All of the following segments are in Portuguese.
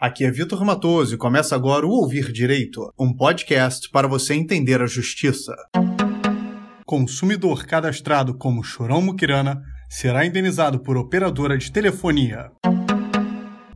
Aqui é Vitor Matoso e começa agora o Ouvir Direito, um podcast para você entender a justiça. Consumidor cadastrado como Chorão Mukirana será indenizado por operadora de telefonia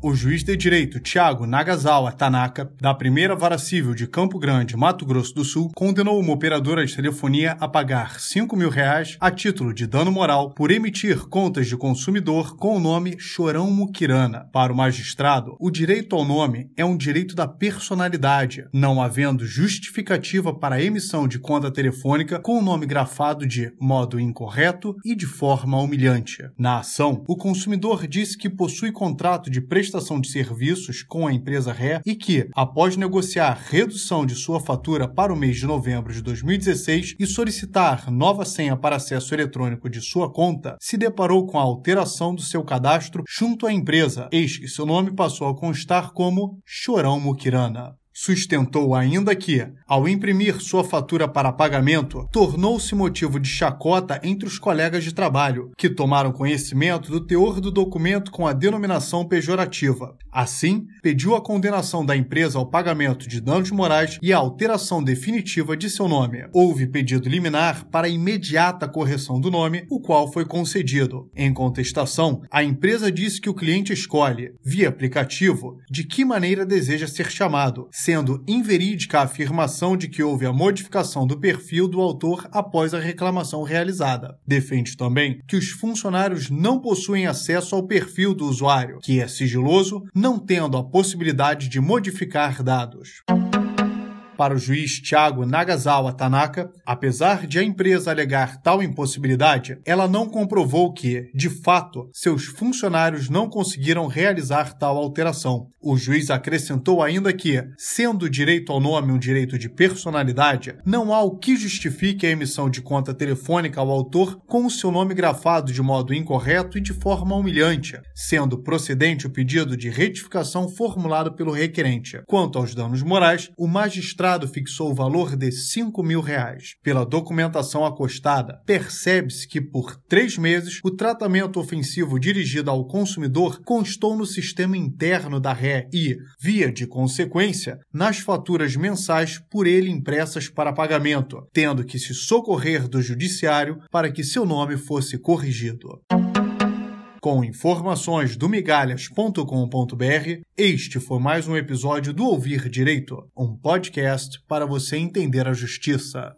o juiz de direito Tiago Nagasawa Tanaka, da primeira vara civil de Campo Grande, Mato Grosso do Sul, condenou uma operadora de telefonia a pagar 5 mil reais a título de dano moral por emitir contas de consumidor com o nome Chorão Mukirana. Para o magistrado, o direito ao nome é um direito da personalidade, não havendo justificativa para a emissão de conta telefônica com o nome grafado de modo incorreto e de forma humilhante. Na ação, o consumidor disse que possui contrato de prestação prestação de serviços com a empresa Ré e que, após negociar redução de sua fatura para o mês de novembro de 2016 e solicitar nova senha para acesso eletrônico de sua conta, se deparou com a alteração do seu cadastro junto à empresa, eis que seu nome passou a constar como Chorão Mukirana. Sustentou ainda que, ao imprimir sua fatura para pagamento, tornou-se motivo de chacota entre os colegas de trabalho, que tomaram conhecimento do teor do documento com a denominação pejorativa. Assim, pediu a condenação da empresa ao pagamento de danos morais e a alteração definitiva de seu nome. Houve pedido liminar para imediata correção do nome, o qual foi concedido. Em contestação, a empresa disse que o cliente escolhe, via aplicativo, de que maneira deseja ser chamado sendo inverídica a afirmação de que houve a modificação do perfil do autor após a reclamação realizada. Defende também que os funcionários não possuem acesso ao perfil do usuário, que é sigiloso, não tendo a possibilidade de modificar dados para o juiz Thiago Nagasawa Tanaka, apesar de a empresa alegar tal impossibilidade, ela não comprovou que, de fato, seus funcionários não conseguiram realizar tal alteração. O juiz acrescentou ainda que, sendo o direito ao nome um direito de personalidade, não há o que justifique a emissão de conta telefônica ao autor com o seu nome grafado de modo incorreto e de forma humilhante, sendo procedente o pedido de retificação formulado pelo requerente. Quanto aos danos morais, o magistrado fixou o valor de 5 mil reais. Pela documentação acostada, percebe-se que por três meses o tratamento ofensivo dirigido ao consumidor constou no sistema interno da ré e, via de consequência, nas faturas mensais por ele impressas para pagamento, tendo que se socorrer do judiciário para que seu nome fosse corrigido. Com informações do migalhas.com.br, este foi mais um episódio do Ouvir Direito, um podcast para você entender a justiça.